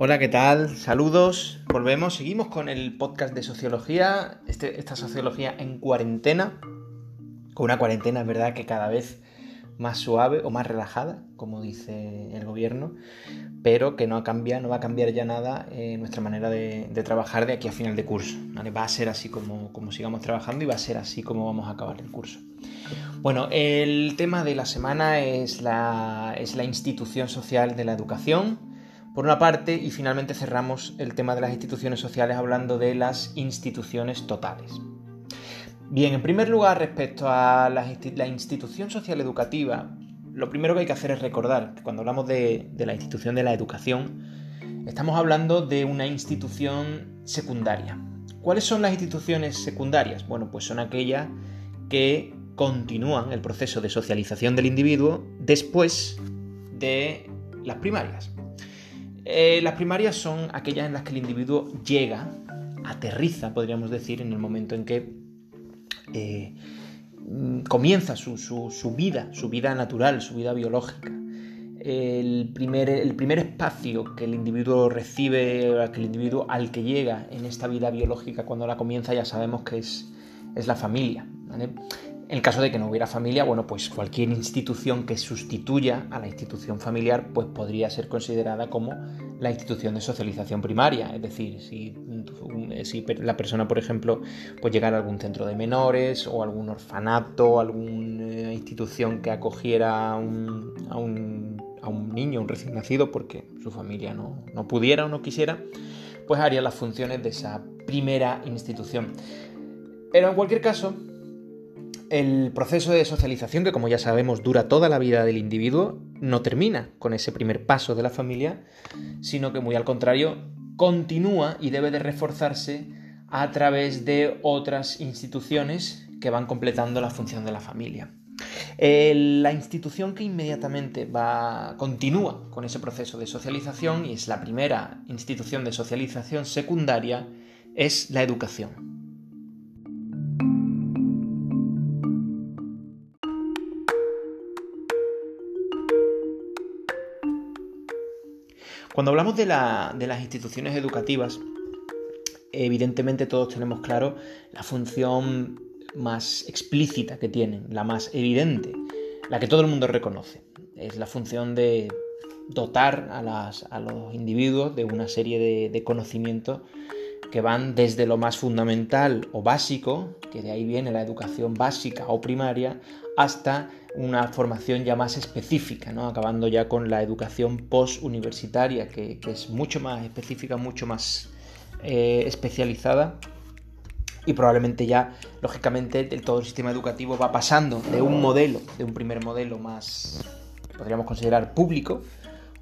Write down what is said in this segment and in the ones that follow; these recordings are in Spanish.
Hola, ¿qué tal? Saludos. Volvemos, seguimos con el podcast de sociología, este, esta sociología en cuarentena, con una cuarentena, es verdad, que cada vez más suave o más relajada, como dice el gobierno, pero que no cambia, no va a cambiar ya nada eh, nuestra manera de, trabajar de aquí a final de curso. Va a ser así como, como sigamos trabajando y va a ser así como vamos a acabar el curso. Bueno, el tema de la semana es la, es la institución social de la educación por una parte, y finalmente cerramos el tema de las instituciones sociales hablando de las instituciones totales. Bien, en primer lugar, respecto a la, institución social educativa, lo primero que hay que hacer es recordar que cuando hablamos de, la institución de la educación, estamos hablando de una institución secundaria. ¿Cuáles son las instituciones secundarias? Bueno, pues son aquellas que continúan el proceso de socialización del individuo después de las primarias. Eh, las primarias son aquellas en las que el individuo llega, aterriza, podríamos decir, en el momento en que eh, comienza su, vida, su vida natural, su vida biológica. El primer, el primer espacio que el individuo recibe, que el individuo al que llega en esta vida biológica cuando la comienza, ya sabemos que es, es la familia. En caso de que no hubiera familia, bueno, pues cualquier institución que sustituya a la institución familiar, pues podría ser considerada como la institución de socialización primaria. Es decir, si, la persona, por ejemplo, pues llegara a algún centro de menores o algún orfanato, alguna institución que acogiera a un, a un, niño, un recién nacido, porque su familia no pudiera o no quisiera, pues haría las funciones de esa primera institución. Pero en cualquier caso, el proceso de socialización, que como ya sabemos dura toda la vida del individuo, no termina con ese primer paso de la familia, sino que muy al contrario, continúa y debe de reforzarse a través de otras instituciones que van completando la función de la familia. la institución que inmediatamente va, continúa con ese proceso de socialización y es la primera institución de socialización secundaria es la educación. Cuando hablamos de, las instituciones educativas, evidentemente todos tenemos claro la función más explícita que tienen, la más evidente, la que todo el mundo reconoce. Es la función de dotar a, los individuos de una serie de, conocimientos que van desde lo más fundamental o básico, que de ahí viene la educación básica o primaria, hasta una formación ya más específica, ¿no? acabando ya con la educación post-universitaria, que, es mucho más específica, mucho más eh, especializada y probablemente ya, lógicamente, todo el sistema educativo va pasando de un modelo, de un primer modelo más, podríamos considerar público,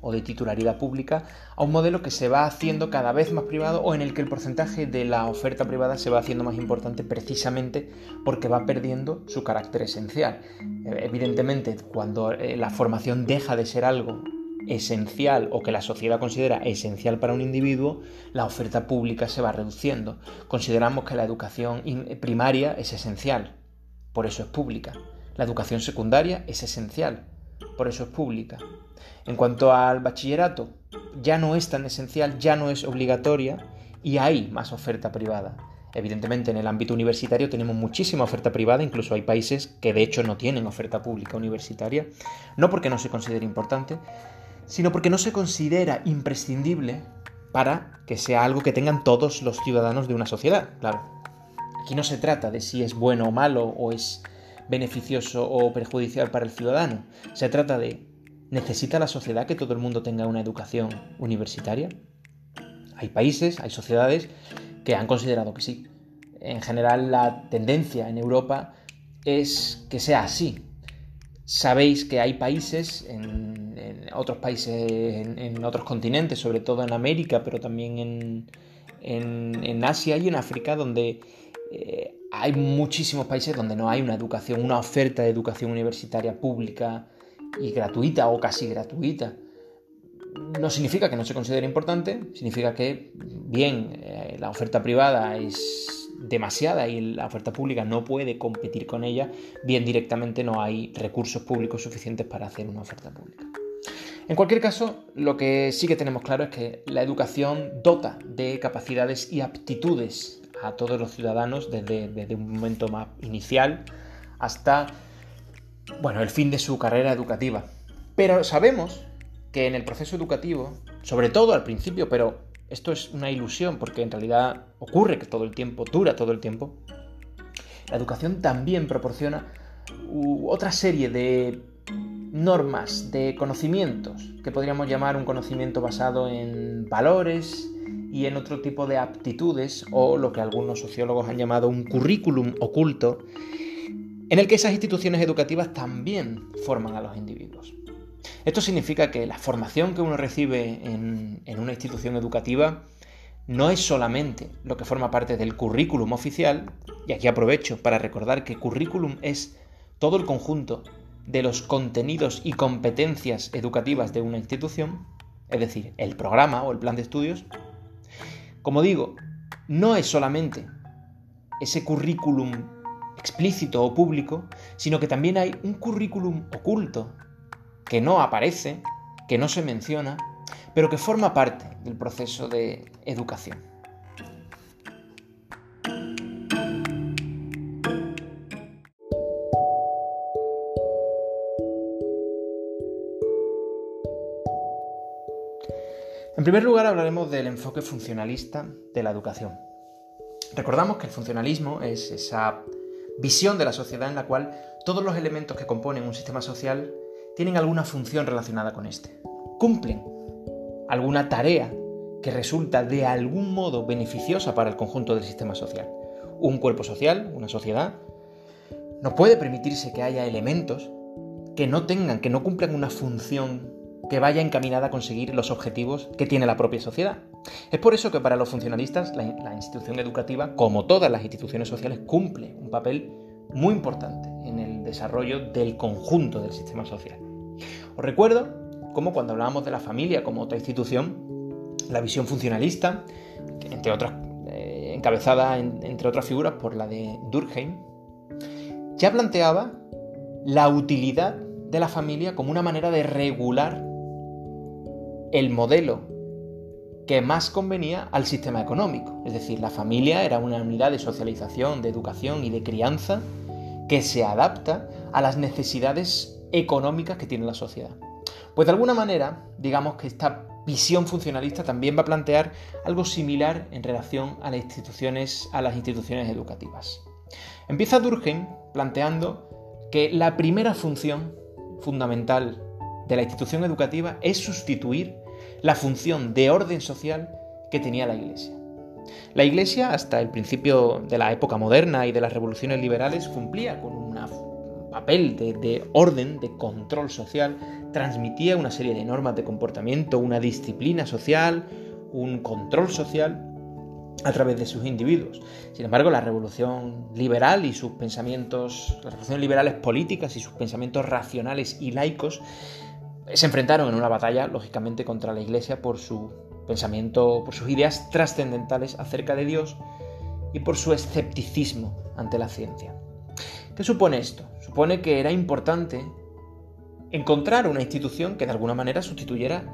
o de titularidad pública a un modelo que se va haciendo cada vez más privado o en el que el porcentaje de la oferta privada se va haciendo más importante precisamente porque va perdiendo su carácter esencial. Eh, evidentemente, cuando eh, la formación deja de ser algo esencial o que la sociedad considera esencial para un individuo, la oferta pública se va reduciendo. Consideramos que la educación primaria es esencial, por eso es pública. La educación secundaria es esencial, por eso es pública. En cuanto al bachillerato, ya no es tan esencial, ya no es obligatoria y hay más oferta privada. Evidentemente en el ámbito universitario tenemos muchísima oferta privada, incluso hay países que de hecho no tienen oferta pública universitaria, no porque no se considere importante, sino porque no se considera imprescindible para que sea algo que tengan todos los ciudadanos de una sociedad. Claro, aquí no se trata de si es bueno o malo o es beneficioso o perjudicial para el ciudadano. Se trata de, ¿necesita la sociedad que todo el mundo tenga una educación universitaria? Hay países, hay sociedades que han considerado que sí. En general la tendencia en Europa es que sea así. Sabéis que hay países, en, otros países, en, otros continentes, sobre todo en América, pero también en, en Asia y en África, donde eh, hay muchísimos países donde no hay una educación, una oferta de educación universitaria pública y gratuita o casi gratuita. No significa que no se considere importante, significa que, bien, eh, la oferta privada es demasiada y la oferta pública no puede competir con ella, bien directamente no hay recursos públicos suficientes para hacer una oferta pública. En cualquier caso, lo que sí que tenemos claro es que la educación dota de capacidades y aptitudes a todos los ciudadanos desde, desde un momento más inicial hasta bueno, el fin de su carrera educativa. Pero sabemos que en el proceso educativo, sobre todo al principio, pero esto es una ilusión porque en realidad ocurre que todo el tiempo, dura todo el tiempo, la educación también proporciona otra serie de normas, de conocimientos, que podríamos llamar un conocimiento basado en valores y en otro tipo de aptitudes, o lo que algunos sociólogos han llamado un currículum oculto, en el que esas instituciones educativas también forman a los individuos. Esto significa que la formación que uno recibe en, una institución educativa no es solamente lo que forma parte del currículum oficial, y aquí aprovecho para recordar que currículum es todo el conjunto de los contenidos y competencias educativas de una institución, es decir, el programa o el plan de estudios, como digo, no es solamente ese currículum explícito o público, sino que también hay un currículum oculto que no aparece, que no se menciona, pero que forma parte del proceso de educación. En primer lugar hablaremos del enfoque funcionalista de la educación. Recordamos que el funcionalismo es esa visión de la sociedad en la cual todos los elementos que componen un sistema social tienen alguna función relacionada con este. Cumplen alguna tarea que resulta de algún modo beneficiosa para el conjunto del sistema social. Un cuerpo social, una sociedad, no puede permitirse que haya elementos que no tengan, que no cumplan una función que vaya encaminada a conseguir los objetivos que tiene la propia sociedad. Es por eso que para los funcionalistas la, institución educativa, como todas las instituciones sociales, cumple un papel muy importante en el desarrollo del conjunto del sistema social. Os recuerdo cómo cuando hablábamos de la familia como otra institución, la visión funcionalista, entre otras, eh, encabezada entre otras figuras por la de Durkheim, ya planteaba la utilidad de la familia como una manera de regular el modelo que más convenía al sistema económico. Es decir, la familia era una unidad de socialización, de educación y de crianza que se adapta a las necesidades económicas que tiene la sociedad. Pues de alguna manera, digamos que esta visión funcionalista también va a plantear algo similar en relación a las instituciones, educativas. Empieza Durkheim planteando que la primera función fundamental de la institución educativa es sustituir la función de orden social que tenía la Iglesia. La Iglesia, hasta el principio de la época moderna y de las revoluciones liberales, cumplía con un papel de, de, orden, de control social, transmitía una serie de normas de comportamiento, una disciplina social, un control social a través de sus individuos. Sin embargo, la revolución liberal y sus pensamientos, las revoluciones liberales políticas y sus pensamientos racionales y laicos se enfrentaron en una batalla, lógicamente, contra la Iglesia por su pensamiento, por sus ideas trascendentales acerca de Dios y por su escepticismo ante la ciencia. ¿Qué supone esto? Supone que era importante encontrar una institución que de alguna manera sustituyera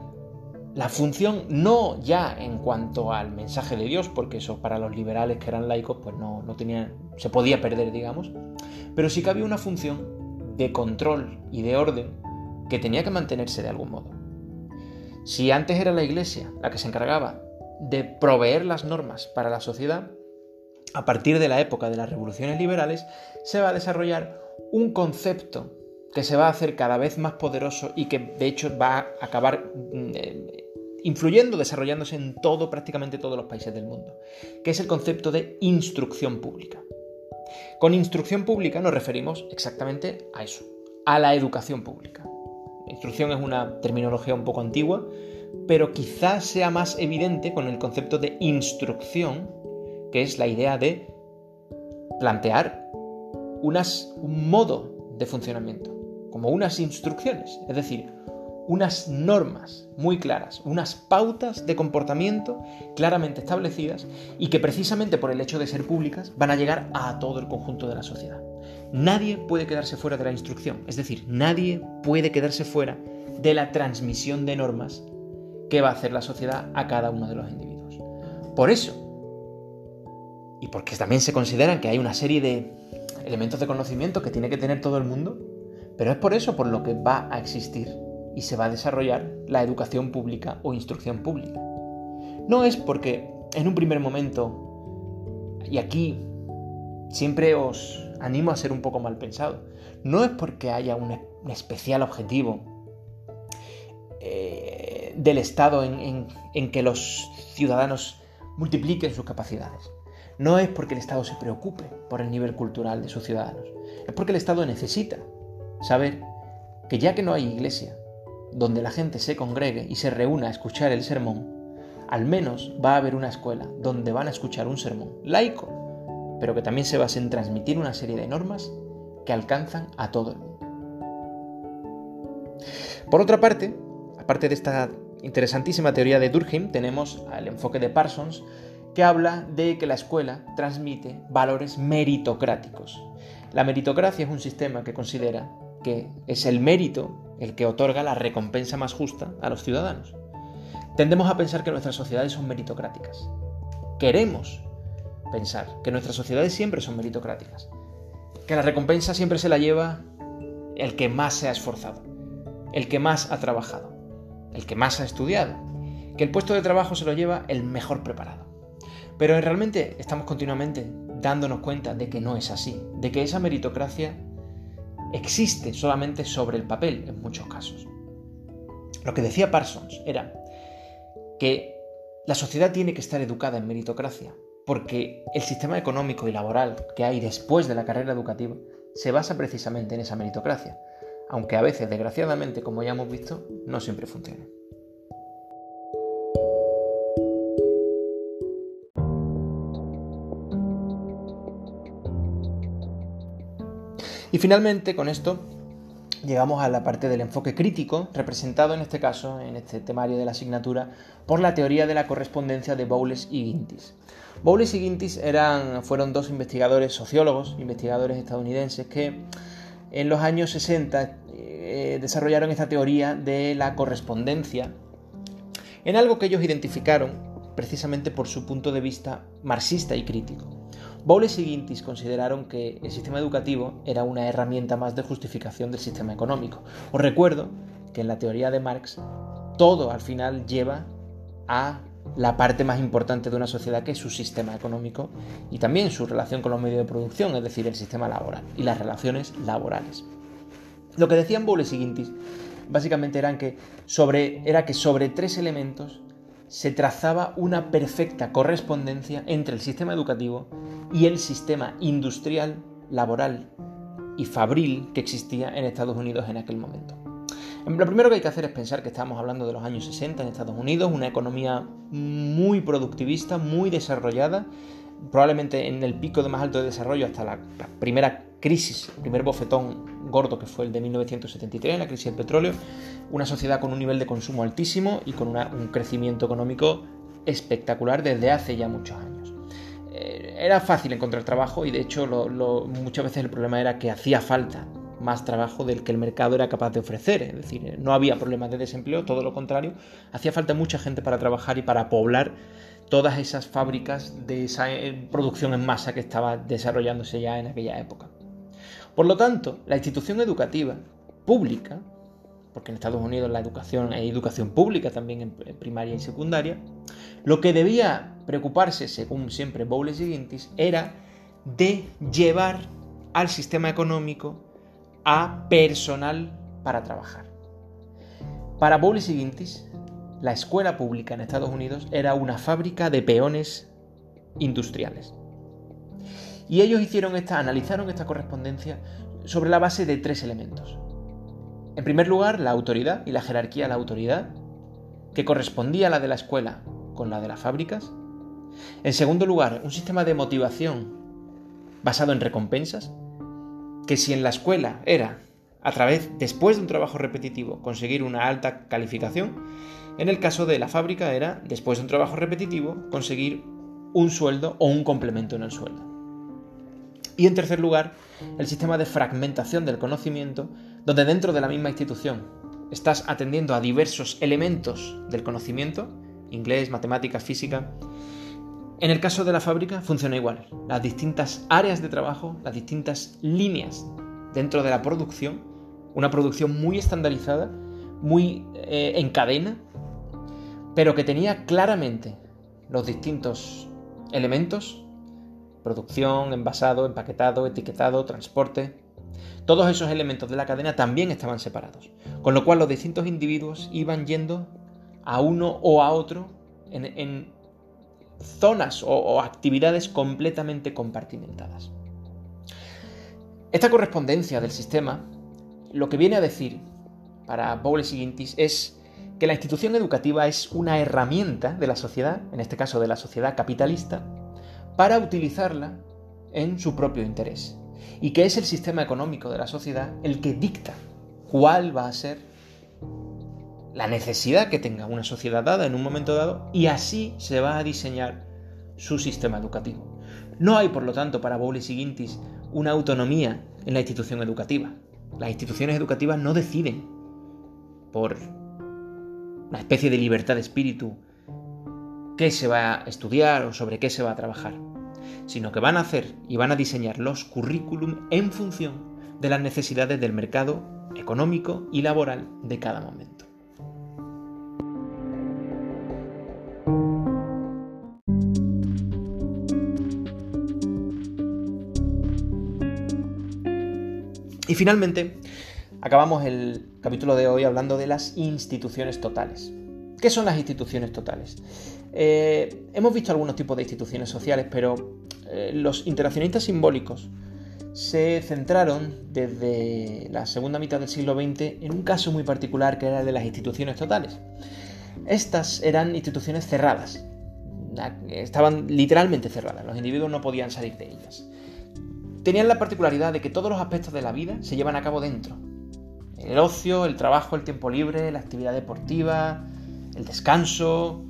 la función no ya en cuanto al mensaje de Dios, porque eso para los liberales que eran laicos pues no, no se podía perder, digamos, pero sí que había una función de control y de orden que tenía que mantenerse de algún modo. Si antes era la Iglesia la que se encargaba de proveer las normas para la sociedad, a partir de la época de las revoluciones liberales se va a desarrollar un concepto que se va a hacer cada vez más poderoso y que de hecho va a acabar mm, eh, influyendo, desarrollándose en todo, prácticamente todos los países del mundo, que es el concepto de instrucción pública. Con instrucción pública nos referimos exactamente a eso, a la educación pública. Instrucción es una terminología un poco antigua, pero quizás sea más evidente con el concepto de instrucción, que es la idea de plantear un modo de funcionamiento, como unas instrucciones, es decir, unas normas muy claras, unas pautas de comportamiento claramente establecidas y que precisamente por el hecho de ser públicas van a llegar a todo el conjunto de la sociedad. Nadie puede quedarse fuera de la instrucción, es decir, nadie puede quedarse fuera de la transmisión de normas que va a hacer la sociedad a cada uno de los individuos. Por eso, y porque también se consideran que hay una serie de elementos de conocimiento que tiene que tener todo el mundo, pero es por eso por lo que va a existir y se va a desarrollar la educación pública o instrucción pública. No es porque en un primer momento, y aquí siempre os animo a ser un poco mal pensado, no es porque haya un, especial objetivo eh, del Estado en, en que los ciudadanos multipliquen sus capacidades. No es porque el Estado se preocupe por el nivel cultural de sus ciudadanos, es porque el Estado necesita saber que ya que no hay iglesia, donde la gente se congregue y se reúna a escuchar el sermón, al menos va a haber una escuela donde van a escuchar un sermón laico, pero que también se base en transmitir una serie de normas que alcanzan a todo el mundo. Por otra parte, aparte de esta interesantísima teoría de Durkheim, tenemos el enfoque de Parsons, que habla de que la escuela transmite valores meritocráticos. La meritocracia es un sistema que considera que es el mérito el que otorga la recompensa más justa a los ciudadanos. Tendemos a pensar que nuestras sociedades son meritocráticas. Queremos pensar que nuestras sociedades siempre son meritocráticas. Que la recompensa siempre se la lleva el que más se ha esforzado, el que más ha trabajado, el que más ha estudiado. Que el puesto de trabajo se lo lleva el mejor preparado. Pero realmente estamos continuamente dándonos cuenta de que no es así, de que esa meritocracia existe solamente sobre el papel en muchos casos. Lo que decía Parsons era que la sociedad tiene que estar educada en meritocracia, porque el sistema económico y laboral que hay después de la carrera educativa se basa precisamente en esa meritocracia, aunque a veces, desgraciadamente, como ya hemos visto, no siempre funciona. Y finalmente, con esto, llegamos a la parte del enfoque crítico, representado en este caso, en este temario de la asignatura, por la teoría de la correspondencia de Bowles y Gintis. Bowles y Gintis eran, fueron dos investigadores sociólogos, investigadores estadounidenses, que en los años 60 eh, desarrollaron esta teoría de la correspondencia en algo que ellos identificaron precisamente por su punto de vista marxista y crítico. Bowles y Gintis consideraron que el sistema educativo era una herramienta más de justificación del sistema económico. Os recuerdo que en la teoría de Marx todo al final lleva a la parte más importante de una sociedad que es su sistema económico y también su relación con los medios de producción, es decir, el sistema laboral y las relaciones laborales. Lo que decían Bowles y Gintis básicamente eran que sobre, era que sobre tres elementos se trazaba una perfecta correspondencia entre el sistema educativo y el sistema industrial, laboral y fabril que existía en Estados Unidos en aquel momento. Lo primero que hay que hacer es pensar que estamos hablando de los años 60 en Estados Unidos, una economía muy productivista, muy desarrollada, probablemente en el pico de más alto de desarrollo hasta la, primera crisis, el primer bofetón gordo que fue el de 1973, la crisis del petróleo, una sociedad con un nivel de consumo altísimo y con un crecimiento económico espectacular desde hace ya muchos años. Eh, era fácil encontrar trabajo y de hecho muchas veces el problema era que hacía falta más trabajo del que el mercado era capaz de ofrecer. Es decir, no había problemas de desempleo, todo lo contrario, hacía falta mucha gente para trabajar y para poblar todas esas fábricas de esa eh, producción en masa que estaba desarrollándose ya en aquella época. Por lo tanto, la institución educativa pública, porque en Estados Unidos la educación hay educación pública también en primaria y secundaria, lo que debía preocuparse, según siempre Bowles y Gintis, era de llevar al sistema económico a personal para trabajar. Para Bowles y Gintis, la escuela pública en Estados Unidos era una fábrica de peones industriales. Y ellos hicieron esta, analizaron esta correspondencia sobre la base de tres elementos. En primer lugar, la autoridad y la jerarquía de la autoridad, que correspondía a la de la escuela con la de las fábricas. En segundo lugar, un sistema de motivación basado en recompensas, que si en la escuela era a través, después de un trabajo repetitivo, conseguir una alta calificación. En el caso de la fábrica era, después de un trabajo repetitivo, conseguir un sueldo o un complemento en el sueldo. Y en tercer lugar, el sistema de fragmentación del conocimiento, donde dentro de la misma institución estás atendiendo a diversos elementos del conocimiento, inglés, matemáticas, física. En el caso de la fábrica funciona igual. Las distintas áreas de trabajo, las distintas líneas dentro de la producción, una producción muy estandarizada, muy eh, en cadena, pero que tenía claramente los distintos elementos, producción, envasado, empaquetado, etiquetado, transporte, todos esos elementos de la cadena también estaban separados, con lo cual los distintos individuos iban yendo a uno o a otro en, zonas o, actividades completamente compartimentadas. Esta correspondencia del sistema lo que viene a decir para Bowles y Gintis es que la institución educativa es una herramienta de la sociedad, en este caso de la sociedad capitalista, para utilizarla en su propio interés y que es el sistema económico de la sociedad el que dicta cuál va a ser la necesidad que tenga una sociedad dada en un momento dado y así se va a diseñar su sistema educativo. No hay, por lo tanto, para Bowles y Gintis una autonomía en la institución educativa. Las instituciones educativas no deciden por una especie de libertad de espíritu qué se va a estudiar o sobre qué se va a trabajar sino que van a hacer y van a diseñar los currículum en función de las necesidades del mercado económico y laboral de cada momento. Y finalmente, acabamos el capítulo de hoy hablando de las instituciones totales. ¿Qué son las instituciones totales? Eh, hemos visto algunos tipos de instituciones sociales, pero eh, los interaccionistas simbólicos se centraron desde la segunda mitad del siglo XX en un caso muy particular que era el de las instituciones totales. Estas eran instituciones cerradas, estaban literalmente cerradas, los individuos no podían salir de ellas. Tenían la particularidad de que todos los aspectos de la vida se llevan a cabo dentro. El ocio, el trabajo, el tiempo libre, la actividad deportiva, el descanso.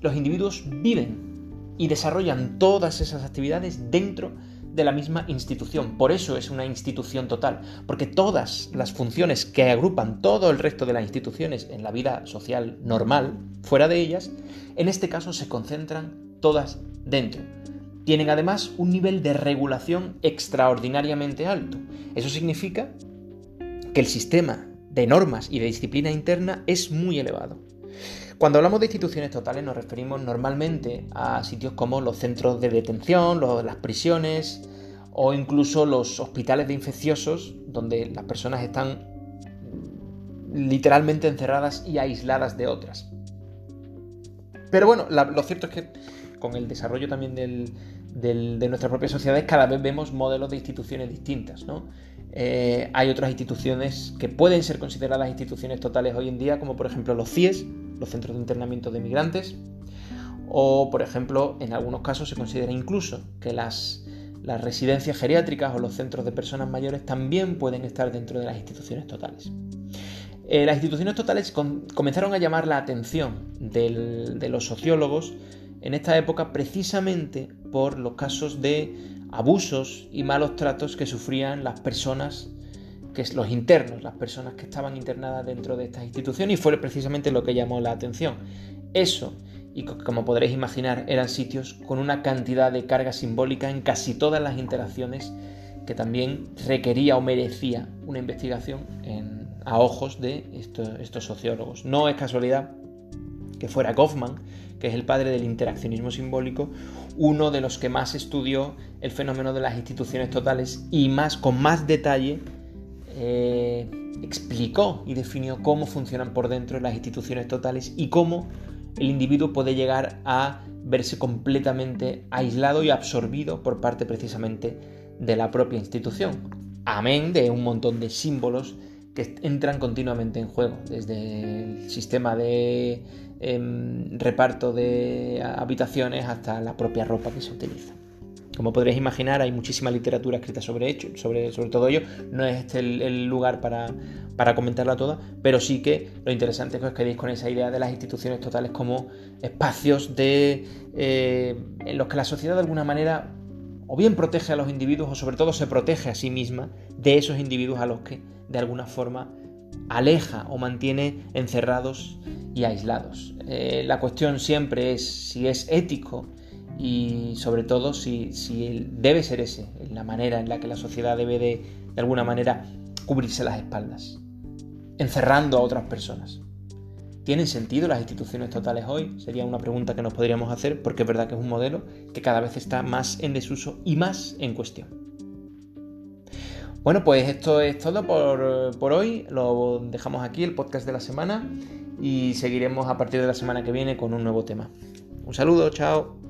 Los individuos viven y desarrollan todas esas actividades dentro de la misma institución. Por eso es una institución total, porque todas las funciones que agrupan todo el resto de las instituciones en la vida social normal, fuera de ellas, en este caso se concentran todas dentro. Tienen además un nivel de regulación extraordinariamente alto. Eso significa que el sistema de normas y de disciplina interna es muy elevado. Cuando hablamos de instituciones totales nos referimos normalmente a sitios como los centros de detención, las prisiones o incluso los hospitales de infecciosos donde las personas están literalmente encerradas y aisladas de otras. Pero bueno, lo cierto es que con el desarrollo también de nuestras propias sociedades cada vez vemos modelos de instituciones distintas. Eh, hay otras instituciones que pueden ser consideradas instituciones totales hoy en día, como por ejemplo los CIES, los centros de internamiento de migrantes, o por ejemplo, en algunos casos se considera incluso que las, residencias geriátricas o los centros de personas mayores también pueden estar dentro de las instituciones totales. Eh, las instituciones totales comenzaron a llamar la atención de los sociólogos en esta época precisamente por los casos de abusos y malos tratos que sufrían las personas que los internos, las personas que estaban internadas dentro de estas instituciones, y fue precisamente lo que llamó la atención. Eso, y como podréis imaginar, eran sitios con una cantidad de carga simbólica en casi todas las interacciones que también requería o merecía una investigación a ojos de estos sociólogos. No es casualidad que fuera Goffman, que es el padre del interaccionismo simbólico, uno de los que más estudió el fenómeno de las instituciones totales y más con más detalle eh, explicó y definió cómo funcionan por dentro las instituciones totales y cómo el individuo puede llegar a verse completamente aislado y absorbido por parte precisamente de la propia institución. Amén de un montón de símbolos que entran continuamente en juego, desde el sistema de em, reparto de habitaciones hasta la propia ropa que se utiliza. Como podréis imaginar, hay muchísima literatura escrita sobre, hecho, sobre, todo ello. No es este el, lugar para, para, comentarla toda, pero sí que lo interesante es que os quedéis con esa idea de las instituciones totales como espacios de, eh, en los que la sociedad de alguna manera o bien protege a los individuos o sobre todo se protege a sí misma de esos individuos a los que de alguna forma aleja o mantiene encerrados y aislados. Eh, la cuestión siempre es si es ético y sobre todo si, debe ser ese, la manera en la que la sociedad debe de, de alguna manera cubrirse las espaldas, encerrando a otras personas. ¿Tienen sentido las instituciones totales hoy? Sería una pregunta que nos podríamos hacer porque es verdad que es un modelo que cada vez está más en desuso y más en cuestión. Bueno, pues esto es todo por, por hoy. Lo dejamos aquí, el podcast de la semana, y seguiremos a partir de la semana que viene con un nuevo tema. Un saludo, chao.